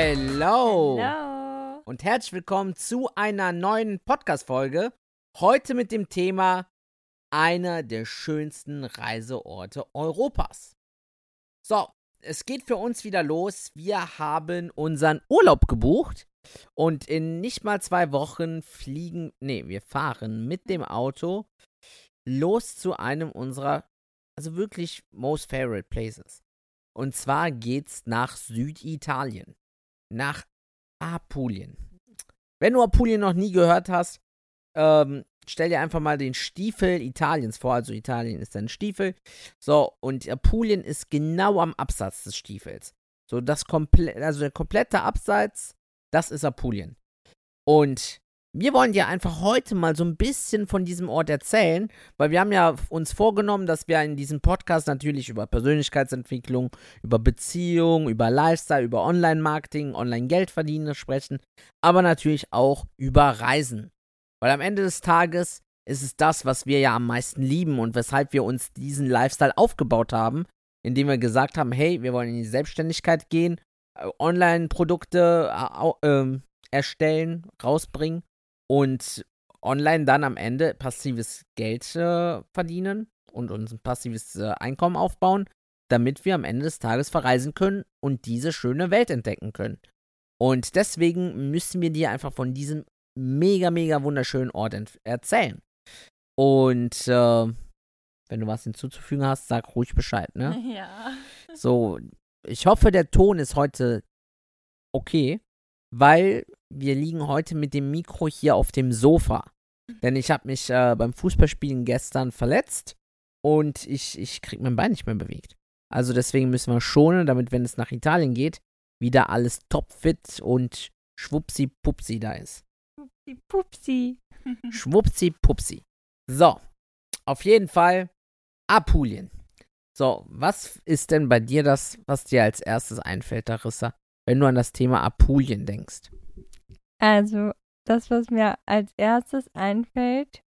Hello. Hallo. Und herzlich willkommen zu einer neuen Podcast-Folge. Heute mit dem Thema einer der schönsten Reiseorte Europas. So, es geht für uns wieder los. Wir haben unseren Urlaub gebucht und in nicht mal zwei Wochen fliegen, nee, wir fahren mit dem Auto los zu einem unserer, also wirklich most favorite places. Und zwar geht's nach Süditalien nach Apulien. Wenn du Apulien noch nie gehört hast, ähm, stell dir einfach mal den Stiefel Italiens vor. Also Italien ist ein Stiefel. So, und Apulien ist genau am Absatz des Stiefels. So, das komplett, also der komplette Absatz, das ist Apulien. Und wir wollen dir einfach heute mal so ein bisschen von diesem Ort erzählen, weil wir haben ja uns vorgenommen, dass wir in diesem Podcast natürlich über Persönlichkeitsentwicklung, über Beziehung, über Lifestyle, über Online-Marketing, Online-Geld verdienen sprechen, aber natürlich auch über Reisen. Weil am Ende des Tages ist es das, was wir ja am meisten lieben und weshalb wir uns diesen Lifestyle aufgebaut haben, indem wir gesagt haben, hey, wir wollen in die Selbstständigkeit gehen, äh, Online-Produkte äh, äh, erstellen, rausbringen und online dann am Ende passives Geld äh, verdienen und uns ein passives äh, Einkommen aufbauen, damit wir am Ende des Tages verreisen können und diese schöne Welt entdecken können. Und deswegen müssen wir dir einfach von diesem mega, mega wunderschönen Ort erzählen. Und äh, wenn du was hinzuzufügen hast, sag ruhig Bescheid, ne? Ja. So, ich hoffe, der Ton ist heute okay, weil wir liegen heute mit dem Mikro hier auf dem Sofa. Denn ich habe mich äh, beim Fußballspielen gestern verletzt und ich, ich krieg mein Bein nicht mehr bewegt. Also deswegen müssen wir schonen, damit, wenn es nach Italien geht, wieder alles topfit und schwuppsi-pupsi da ist. Pupsi, Pupsi. Schwuppsi-pupsi. So, auf jeden Fall Apulien. So, was ist denn bei dir das, was dir als erstes einfällt, Larissa, wenn du an das Thema Apulien denkst? Also, das, was mir als erstes einfällt,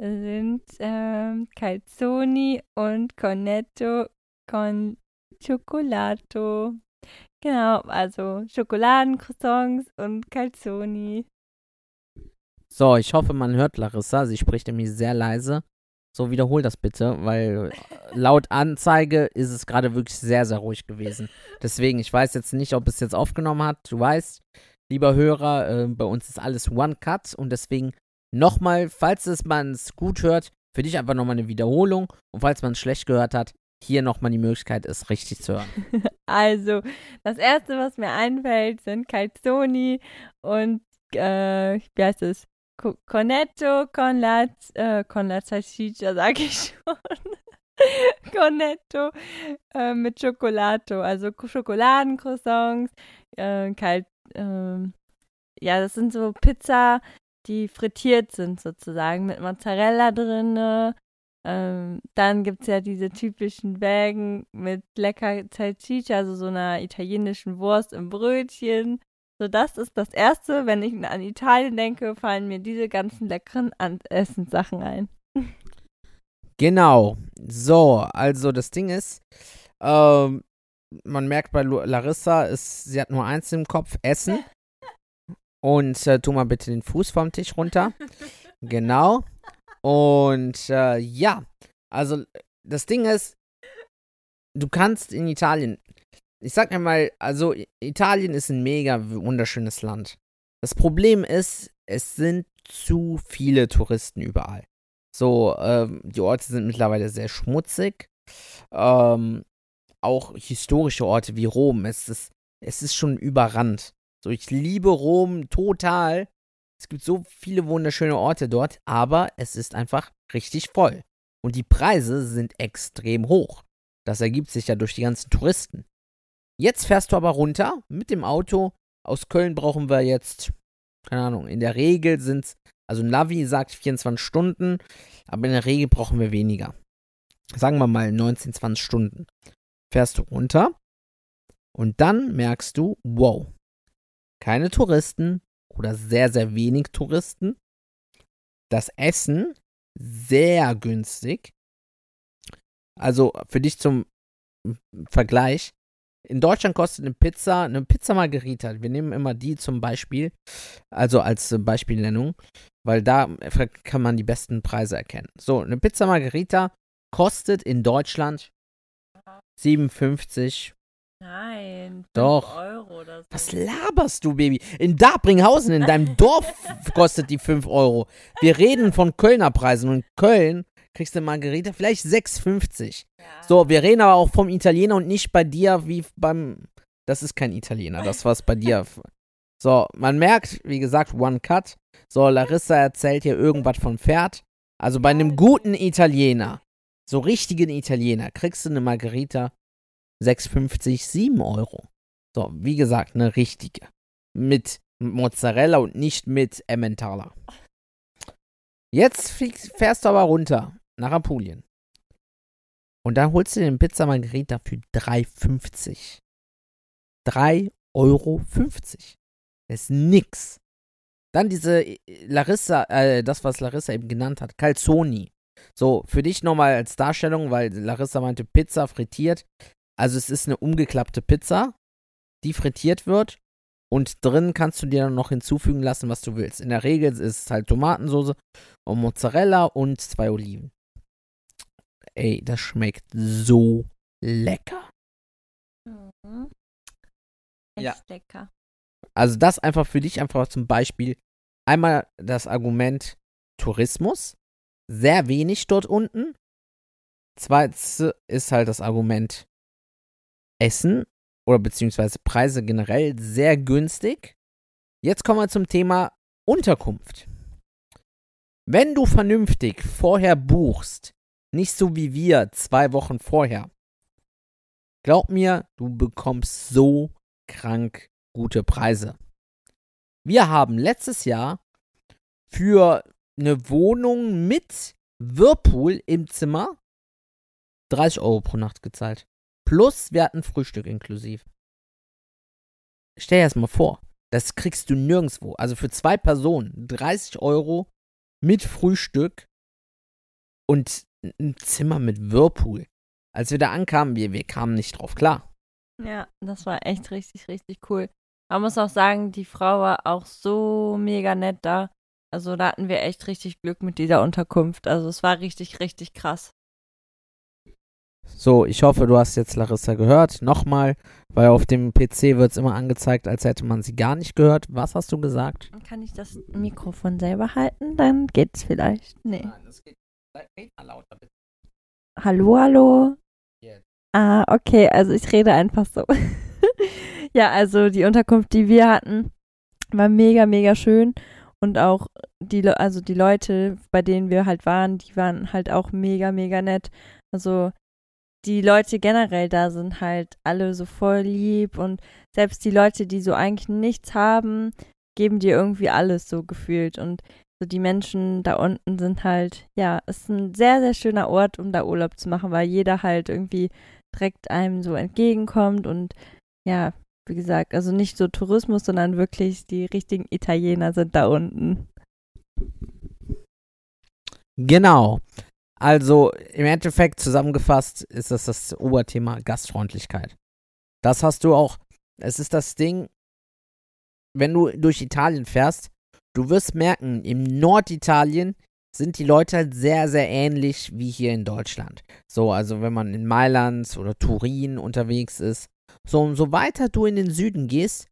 sind ähm, Calzoni und Cornetto con Cioccolato. Genau, also Schokoladencroissants und Calzoni. So, ich hoffe, man hört Larissa. Sie spricht nämlich sehr leise. So, wiederhol das bitte, weil laut Anzeige ist es gerade wirklich sehr, sehr ruhig gewesen. Deswegen, ich weiß jetzt nicht, ob es jetzt aufgenommen hat. Du weißt, lieber Hörer, äh, bei uns ist alles One Cut und deswegen nochmal, falls es man es gut hört, für dich einfach nochmal eine Wiederholung und falls man es schlecht gehört hat, hier nochmal die Möglichkeit, es richtig zu hören. Also, das erste, was mir einfällt, sind Calzoni und, äh, wie heißt es? Co- Cornetto con la, äh, con la salsiccia, sag ich schon. Cornetto äh, mit Schokolato, also Schokoladencroissants, äh, kalt, ähm, ja, das sind so Pizza, die frittiert sind sozusagen mit Mozzarella drinne. Ähm, dann gibt es ja diese typischen Wägen mit lecker Salsiccia, also so einer italienischen Wurst im Brötchen. So, das ist das Erste, wenn ich an Italien denke, fallen mir diese ganzen leckeren Essenssachen ein. Genau. So, also das Ding ist, ähm, man merkt bei Larissa, ist, sie hat nur eins im Kopf, Essen. Und äh, tu mal bitte den Fuß vom Tisch runter. Genau. Und äh, ja, also das Ding ist, du kannst in Italien, ich sag mir mal, also Italien ist ein mega wunderschönes Land. Das Problem ist, es sind zu viele Touristen überall. So, ähm, die Orte sind mittlerweile sehr schmutzig. Ähm, auch historische Orte wie Rom, es ist, es ist schon überrannt. So, ich liebe Rom total. Es gibt so viele wunderschöne Orte dort, aber es ist einfach richtig voll. Und die Preise sind extrem hoch. Das ergibt sich ja durch die ganzen Touristen. Jetzt fährst du aber runter mit dem Auto. Aus Köln brauchen wir jetzt, keine Ahnung, in der Regel sind es, also Navi sagt 24 Stunden, aber in der Regel brauchen wir weniger. Sagen wir mal 19, 20 Stunden. Fährst du runter und dann merkst du, wow, keine Touristen oder sehr, sehr wenig Touristen. Das Essen sehr günstig. Also für dich zum Vergleich. In Deutschland kostet eine Pizza, eine Pizza Margherita, wir nehmen immer die zum Beispiel, also als Beispielnennung, weil da kann man die besten Preise erkennen. So, eine Pizza Margherita kostet in Deutschland 57 Nein, Doch. Euro oder so. Was laberst du, Baby? In Darbringhausen, in deinem Dorf, kostet die 5 Euro. Wir reden von Kölner Preisen und in Köln kriegst du Margarita vielleicht 6,50. Ja. So, wir reden aber auch vom Italiener und nicht bei dir wie beim. Das ist kein Italiener, das was bei dir. So, man merkt, wie gesagt, One Cut. So, Larissa erzählt hier irgendwas vom Pferd. Also bei einem guten Italiener, so richtigen Italiener, kriegst du eine Margarita 6,50, 7 Euro. So, wie gesagt, eine richtige. Mit Mozzarella und nicht mit Emmentaler. Jetzt fährst du aber runter nach Apulien. Und dann holst du den Pizza Margherita für 3,50. 3,50 Euro. Das ist nix. Dann diese Larissa, äh, das, was Larissa eben genannt hat, Calzoni. So, für dich nochmal als Darstellung, weil Larissa meinte Pizza frittiert. Also es ist eine umgeklappte Pizza, die frittiert wird und drin kannst du dir dann noch hinzufügen lassen, was du willst. In der Regel ist es halt Tomatensauce und Mozzarella und zwei Oliven. Ey, das schmeckt so lecker. Mhm. Echt Ja. lecker. Also das einfach für dich einfach zum Beispiel einmal das Argument Tourismus, sehr wenig dort unten. Zweitens ist halt das Argument Essen oder beziehungsweise Preise generell sehr günstig. Jetzt kommen wir zum Thema Unterkunft. Wenn du vernünftig vorher buchst, nicht so wie wir zwei Wochen vorher, glaub mir, du bekommst so krank gute Preise. Wir haben letztes Jahr für eine Wohnung mit Whirlpool im Zimmer 30 Euro pro Nacht gezahlt. Plus, wir hatten Frühstück inklusiv. Stell dir das mal vor. Das kriegst du nirgendwo. Also für zwei Personen 30 Euro mit Frühstück und ein Zimmer mit Whirlpool. Als wir da ankamen, wir, wir kamen nicht drauf klar. Ja, das war echt richtig, richtig cool. Man muss auch sagen, die Frau war auch so mega nett da. Also da hatten wir echt richtig Glück mit dieser Unterkunft. Also es war richtig, richtig krass. So, ich hoffe, du hast jetzt Larissa gehört. Nochmal, weil auf dem PC wird es immer angezeigt, als hätte man sie gar nicht gehört. Was hast du gesagt? Kann ich das Mikrofon selber halten? Dann geht's vielleicht. Nee. Nein, das geht. Red mal lauter, bitte. Hallo, hallo. Jetzt. Ah, okay, also ich rede einfach so. ja, also die Unterkunft, die wir hatten, war mega, mega schön. Und auch die, also die Leute, bei denen wir halt waren, die waren halt auch mega, mega nett. Also die Leute generell da sind halt alle so voll lieb und selbst die Leute, die so eigentlich nichts haben, geben dir irgendwie alles so gefühlt. Und so die Menschen da unten sind halt, ja, ist ein sehr, sehr schöner Ort, um da Urlaub zu machen, weil jeder halt irgendwie direkt einem so entgegenkommt und ja, wie gesagt, also nicht so Tourismus, sondern wirklich die richtigen Italiener sind da unten. Genau. Also im Endeffekt zusammengefasst ist das das Oberthema Gastfreundlichkeit. Das hast du auch. Es ist das Ding, wenn du durch Italien fährst, du wirst merken, im Norditalien sind die Leute halt sehr, sehr ähnlich wie hier in Deutschland. So, also wenn man in Mailand oder Turin unterwegs ist. So, umso weiter du in den Süden gehst,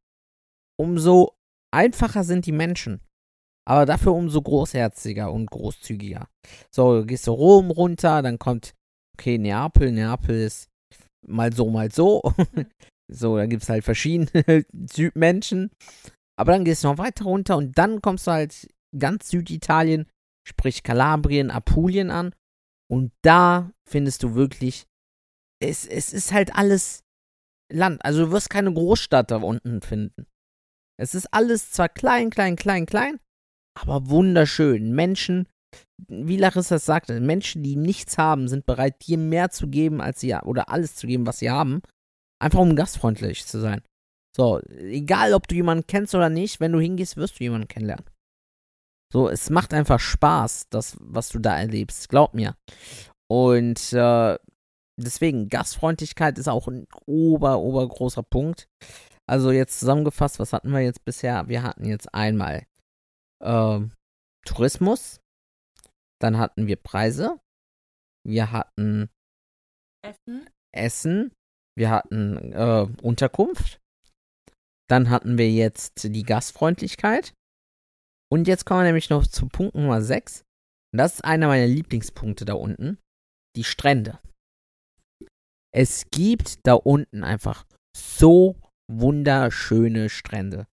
umso einfacher sind die Menschen. Aber dafür umso großherziger und großzügiger. So, gehst du Rom runter, dann kommt, okay, Neapel, Neapel ist mal so, mal so. so, da gibt es halt verschiedene Südmenschen. Aber dann gehst du noch weiter runter und dann kommst du halt ganz Süditalien, sprich Kalabrien, Apulien an. Und da findest du wirklich, es, es ist halt alles Land. Also du wirst keine Großstadt da unten finden. Es ist alles zwar klein, klein, klein, klein, aber wunderschön. Menschen, wie Larissa sagte, Menschen, die nichts haben, sind bereit, dir mehr zu geben, als sie oder alles zu geben, was sie haben. Einfach um gastfreundlich zu sein. So, egal ob du jemanden kennst oder nicht, wenn du hingehst, wirst du jemanden kennenlernen. So, es macht einfach Spaß, das, was du da erlebst. Glaub mir. Und äh, deswegen, Gastfreundlichkeit ist auch ein ober, obergroßer Punkt. Also jetzt zusammengefasst, was hatten wir jetzt bisher? Wir hatten jetzt einmal äh, Tourismus, dann hatten wir Preise, wir hatten Essen. Essen, wir hatten äh, Unterkunft, dann hatten wir jetzt die Gastfreundlichkeit und jetzt kommen wir nämlich noch zu Punkt Nummer 6. Und das ist einer meiner Lieblingspunkte da unten. Die Strände. Es gibt da unten einfach so wunderschöne Strände.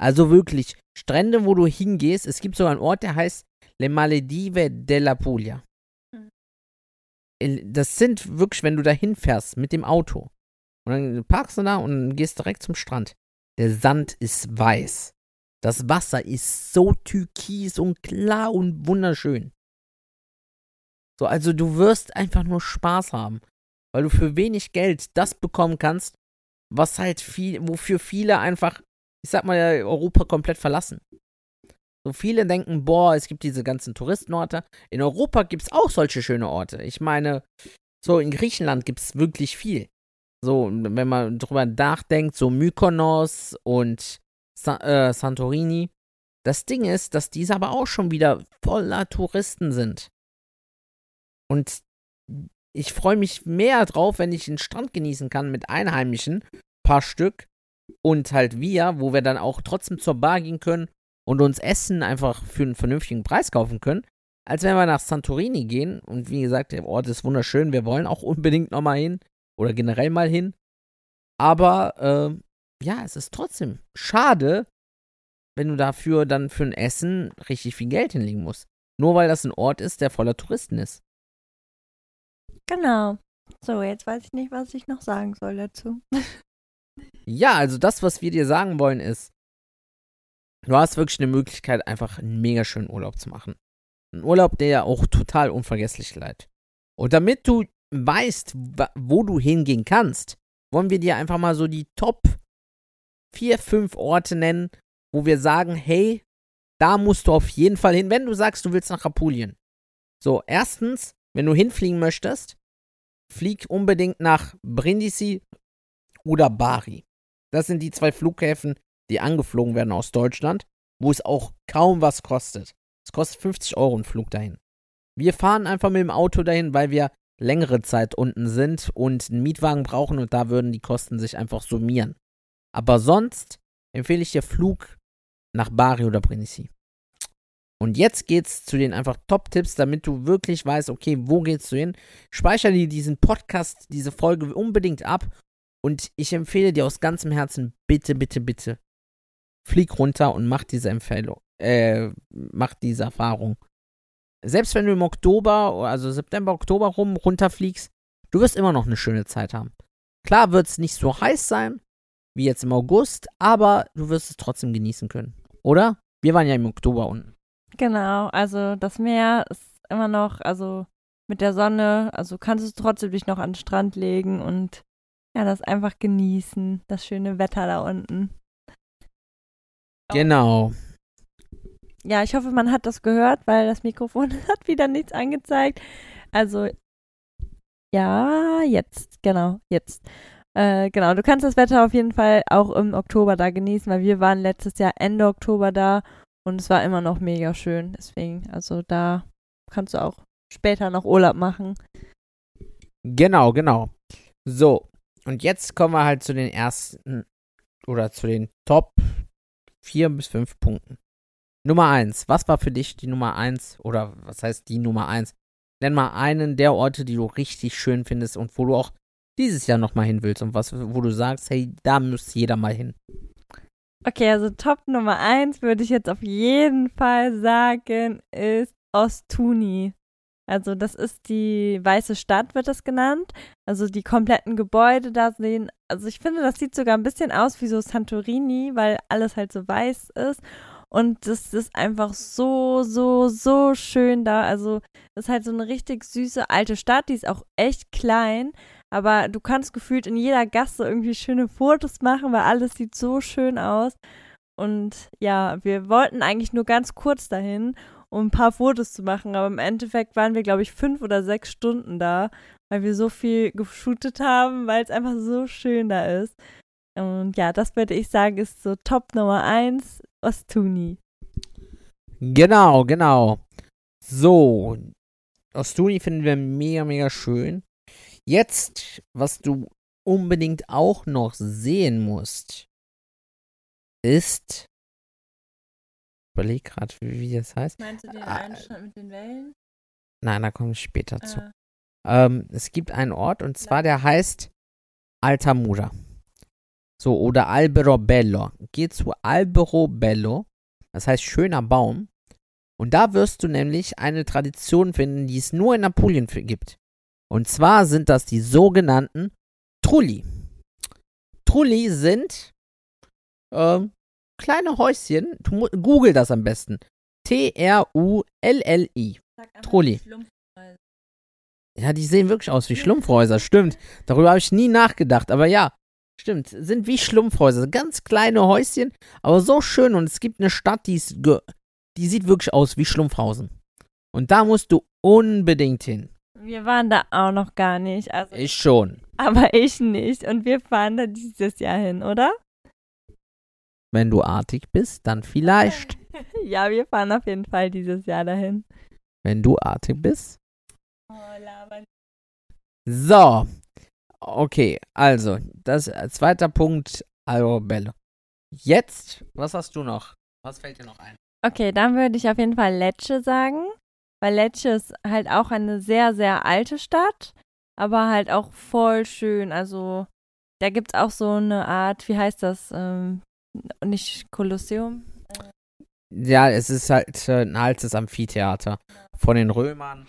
Also wirklich, Strände, wo du hingehst. Es gibt sogar einen Ort, der heißt Le Maledive della Puglia. Hm. Das sind wirklich, wenn du da hinfährst mit dem Auto. Und dann parkst du da und gehst direkt zum Strand. Der Sand ist weiß. Das Wasser ist so türkis und klar und wunderschön. So, also du wirst einfach nur Spaß haben, weil du für wenig Geld das bekommen kannst, was halt viel, wofür viele einfach, ich sag mal, Europa komplett verlassen. So viele denken, boah, es gibt diese ganzen Touristenorte. In Europa gibt es auch solche schöne Orte. Ich meine, so in Griechenland gibt es wirklich viel. So, wenn man drüber nachdenkt, so Mykonos und Sa äh, Santorini. Das Ding ist, dass diese aber auch schon wieder voller Touristen sind. Und ich freue mich mehr drauf, wenn ich den Strand genießen kann mit Einheimischen, paar Stück, und halt wir, wo wir dann auch trotzdem zur Bar gehen können und uns Essen einfach für einen vernünftigen Preis kaufen können, als wenn wir nach Santorini gehen. Und wie gesagt, der Ort ist wunderschön, wir wollen auch unbedingt nochmal hin oder generell mal hin. Aber äh, ja, es ist trotzdem schade, wenn du dafür dann für ein Essen richtig viel Geld hinlegen musst. Nur weil das ein Ort ist, der voller Touristen ist. Genau. So, jetzt weiß ich nicht, was ich noch sagen soll dazu. ja, also das, was wir dir sagen wollen, ist, du hast wirklich eine Möglichkeit, einfach einen mega schönen Urlaub zu machen. Ein Urlaub, der ja auch total unvergesslich bleibt. Und damit du weißt, wo du hingehen kannst, wollen wir dir einfach mal so die Top vier, fünf Orte nennen, wo wir sagen, hey, da musst du auf jeden Fall hin, wenn du sagst, du willst nach Apulien. So, erstens, wenn du hinfliegen möchtest, flieg unbedingt nach Brindisi oder Bari. Das sind die zwei Flughäfen, die angeflogen werden aus Deutschland, wo es auch kaum was kostet. Es kostet 50 Euro ein Flug dahin. Wir fahren einfach mit dem Auto dahin, weil wir längere Zeit unten sind und einen Mietwagen brauchen und da würden die Kosten sich einfach summieren. Aber sonst empfehle ich dir Flug nach Bari oder Brindisi. Und jetzt geht's zu den einfach Top-Tipps, damit du wirklich weißt, okay, wo geht's du hin? Speicher dir diesen Podcast, diese Folge unbedingt ab. Und ich empfehle dir aus ganzem Herzen, bitte, bitte, bitte, flieg runter und mach diese Empfehlung, äh, mach diese Erfahrung. Selbst wenn du im Oktober, also September, Oktober rum runterfliegst, du wirst immer noch eine schöne Zeit haben. Klar wird es nicht so heiß sein, wie jetzt im August, aber du wirst es trotzdem genießen können. Oder? Wir waren ja im Oktober unten. Genau, also das Meer ist immer noch, also mit der Sonne, also kannst du trotzdem dich noch an den Strand legen und ja, das einfach genießen, das schöne Wetter da unten. Genau. Ja, ich hoffe, man hat das gehört, weil das Mikrofon hat wieder nichts angezeigt. Also, ja, jetzt, genau, jetzt. Äh, genau, du kannst das Wetter auf jeden Fall auch im Oktober da genießen, weil wir waren letztes Jahr Ende Oktober da und es war immer noch mega schön. Deswegen, also da kannst du auch später noch Urlaub machen. Genau, genau. So, und jetzt kommen wir halt zu den ersten oder zu den Top 4 bis 5 Punkten. Nummer 1. Was war für dich die Nummer 1 oder was heißt die Nummer 1? Nenn mal einen der Orte, die du richtig schön findest und wo du auch dieses Jahr nochmal hin willst und was, wo du sagst, hey, da muss jeder mal hin? Okay, also Top Nummer 1 würde ich jetzt auf jeden Fall sagen, ist Ostuni. Also das ist die Weiße Stadt, wird das genannt. Also die kompletten Gebäude da sehen. Also ich finde, das sieht sogar ein bisschen aus wie so Santorini, weil alles halt so weiß ist. Und das ist einfach so, so, so schön da. Also ist halt so eine richtig süße alte Stadt, die ist auch echt klein. Aber du kannst gefühlt in jeder Gasse irgendwie schöne Fotos machen, weil alles sieht so schön aus. Und ja, wir wollten eigentlich nur ganz kurz dahin, um ein paar Fotos zu machen. Aber im Endeffekt waren wir, glaube ich, fünf oder sechs Stunden da, weil wir so viel geshootet haben, weil es einfach so schön da ist. Und ja, das würde ich sagen, ist so Top Nummer eins Ostuni. Genau, genau. So, Ostuni finden wir mega, mega schön. Jetzt, was du unbedingt auch noch sehen musst, ist. Ich überleg gerade, wie, wie, das heißt. Meinst du den ah, Einschnitt mit den Wellen? Nein, da komme ich später ah. zu. Ähm, es gibt einen Ort und zwar der heißt Altamura. So, oder Albero Bello. Geh zu Albero Bello. Das heißt schöner Baum. Und da wirst du nämlich eine Tradition finden, die es nur in Apulien gibt. Und zwar sind das die sogenannten Trulli. Trulli sind ähm, kleine Häuschen. Google das am besten. T-R-U-L-L-I. Trulli. Ja, die sehen wirklich aus wie Schlumpfhäuser. Stimmt. Darüber habe ich nie nachgedacht. Aber ja, stimmt. Sind wie Schlumpfhäuser. Ganz kleine Häuschen, aber so schön. Und es gibt eine Stadt, die, ist die sieht wirklich aus wie Schlumpfhausen. Und da musst du unbedingt hin. Wir waren da auch noch gar nicht. Also, ich schon. Aber ich nicht. Und wir fahren da dieses Jahr hin, oder? Wenn du artig bist, dann vielleicht. ja, wir fahren auf jeden Fall dieses Jahr dahin. Wenn du artig bist. Oh, labern. So. Okay, also, das äh, zweiter Punkt, Bello. Jetzt, was hast du noch? Was fällt dir noch ein? Okay, dann würde ich auf jeden Fall Lecce sagen weil Lecce ist halt auch eine sehr, sehr alte Stadt, aber halt auch voll schön. Also da gibt es auch so eine Art, wie heißt das? Ähm, nicht Kolosseum? Ja, es ist halt äh, ein altes Amphitheater von den Römern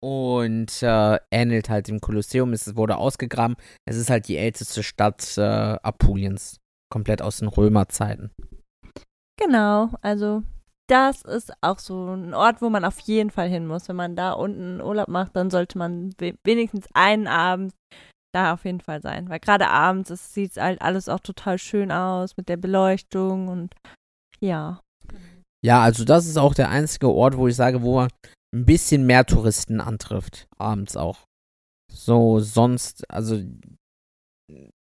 und äh, ähnelt halt dem Kolosseum. Es wurde ausgegraben. Es ist halt die älteste Stadt äh, Apuliens, komplett aus den Römerzeiten. Genau, also das ist auch so ein Ort, wo man auf jeden Fall hin muss. Wenn man da unten Urlaub macht, dann sollte man wenigstens einen Abend da auf jeden Fall sein. Weil gerade abends sieht halt alles auch total schön aus mit der Beleuchtung und ja. Ja, also das ist auch der einzige Ort, wo ich sage, wo man ein bisschen mehr Touristen antrifft. Abends auch. So, sonst, also,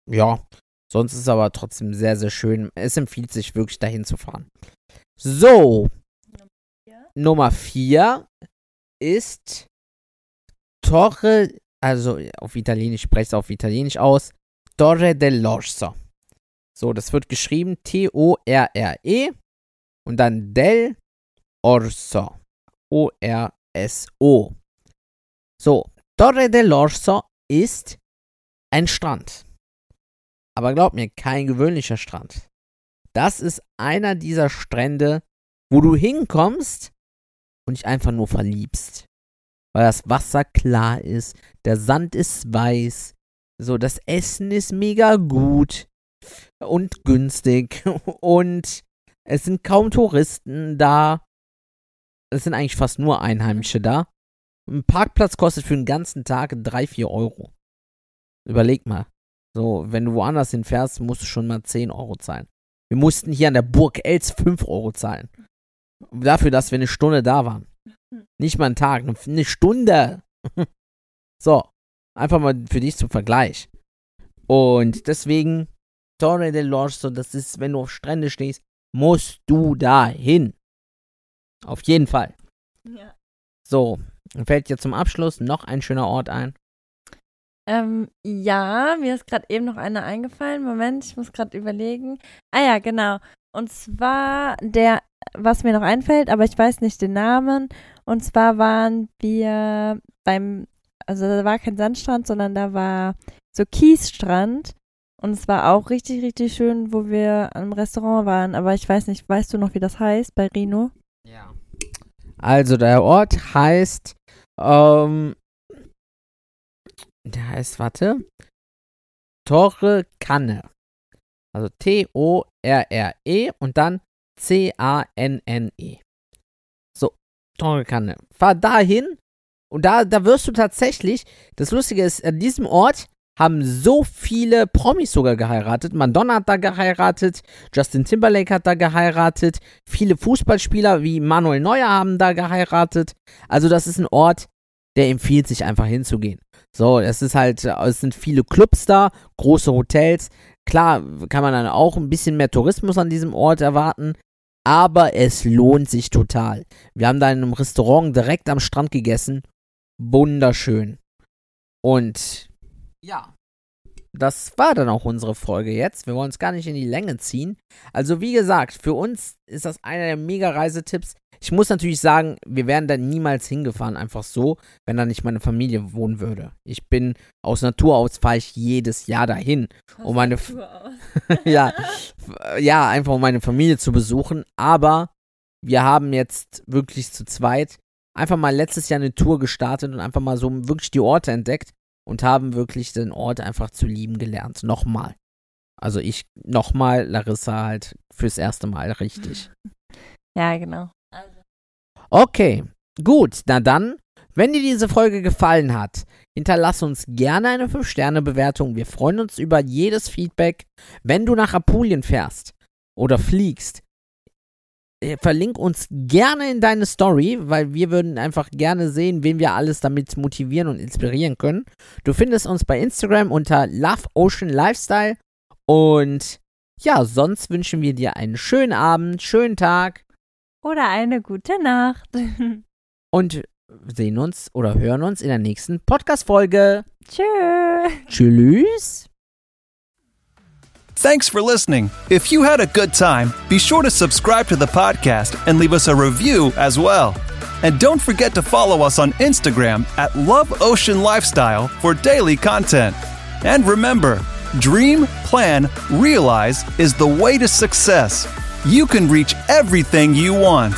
ja, sonst ist es aber trotzdem sehr, sehr schön. Es empfiehlt sich wirklich dahin zu fahren. So. Nummer 4 ist Torre, also auf Italienisch, spreche es auf Italienisch aus, Torre dell'Orso. So, das wird geschrieben T-O-R-R-E und dann del Orso. O-R-S-O. So, Torre dell'Orso ist ein Strand. Aber glaub mir, kein gewöhnlicher Strand. Das ist einer dieser Strände, wo du hinkommst und dich einfach nur verliebst. Weil das Wasser klar ist, der Sand ist weiß, so das Essen ist mega gut und günstig und es sind kaum Touristen da. Es sind eigentlich fast nur Einheimische da. Ein Parkplatz kostet für den ganzen Tag 3, 4 Euro. Überleg mal. So, wenn du woanders hinfährst, musst du schon mal 10 Euro zahlen. Wir mussten hier an der Burg Els 5 Euro zahlen. Dafür, dass wir eine Stunde da waren. Nicht mal einen Tag, eine Stunde. so, einfach mal für dich zum Vergleich. Und deswegen, Torre del Orso, das ist, wenn du auf Strände stehst, musst du da hin. Auf jeden Fall. Ja. So, fällt dir zum Abschluss noch ein schöner Ort ein? Ähm, ja, mir ist gerade eben noch einer eingefallen. Moment, ich muss gerade überlegen. Ah ja, genau. Und zwar der, was mir noch einfällt, aber ich weiß nicht den Namen. Und zwar waren wir beim, also da war kein Sandstrand, sondern da war so Kiesstrand. Und es war auch richtig, richtig schön, wo wir am Restaurant waren. Aber ich weiß nicht, weißt du noch, wie das heißt bei Rino? Ja. Also der Ort heißt Ähm, der heißt, warte. Torre Kanne. Also T-O-R-R-E und dann C-A-N-N-E. So, Torre Kanne. Fahr dahin und da, da wirst du tatsächlich, das Lustige ist, an diesem Ort haben so viele Promis sogar geheiratet. Madonna hat da geheiratet, Justin Timberlake hat da geheiratet, viele Fußballspieler wie Manuel Neuer haben da geheiratet. Also das ist ein Ort, der empfiehlt sich einfach hinzugehen. So, es ist halt, es sind viele Clubs da, große Hotels. Klar kann man dann auch ein bisschen mehr Tourismus an diesem Ort erwarten, aber es lohnt sich total. Wir haben da in einem Restaurant direkt am Strand gegessen. Wunderschön. Und ja, das war dann auch unsere Folge jetzt. Wir wollen es gar nicht in die Länge ziehen. Also wie gesagt, für uns ist das einer der mega Reisetipps. Ich muss natürlich sagen, wir wären da niemals hingefahren, einfach so, wenn da nicht meine Familie wohnen würde. Ich bin aus Natur aus fahre ich jedes Jahr dahin, um meine ja, ja, einfach um meine Familie zu besuchen. Aber wir haben jetzt wirklich zu zweit einfach mal letztes Jahr eine Tour gestartet und einfach mal so wirklich die Orte entdeckt und haben wirklich den Ort einfach zu lieben gelernt. Nochmal. Also ich nochmal, Larissa halt fürs erste Mal richtig. Ja, genau. Okay, gut, na dann, wenn dir diese Folge gefallen hat, hinterlass uns gerne eine 5-Sterne-Bewertung. Wir freuen uns über jedes Feedback. Wenn du nach Apulien fährst oder fliegst, äh, verlink uns gerne in deine Story, weil wir würden einfach gerne sehen, wen wir alles damit motivieren und inspirieren können. Du findest uns bei Instagram unter Love Ocean Lifestyle und ja, sonst wünschen wir dir einen schönen Abend, schönen Tag Oder eine gute Nacht. und sehen uns oder hören uns in der nächsten Podcast-Folge. Tschö. Tschüss. Thanks for listening. If you had a good time, be sure to subscribe to the podcast and leave us a review as well. And don't forget to follow us on Instagram at Love Ocean Lifestyle for daily content. And remember, dream, plan, realize is the way to success. You can reach everything you want.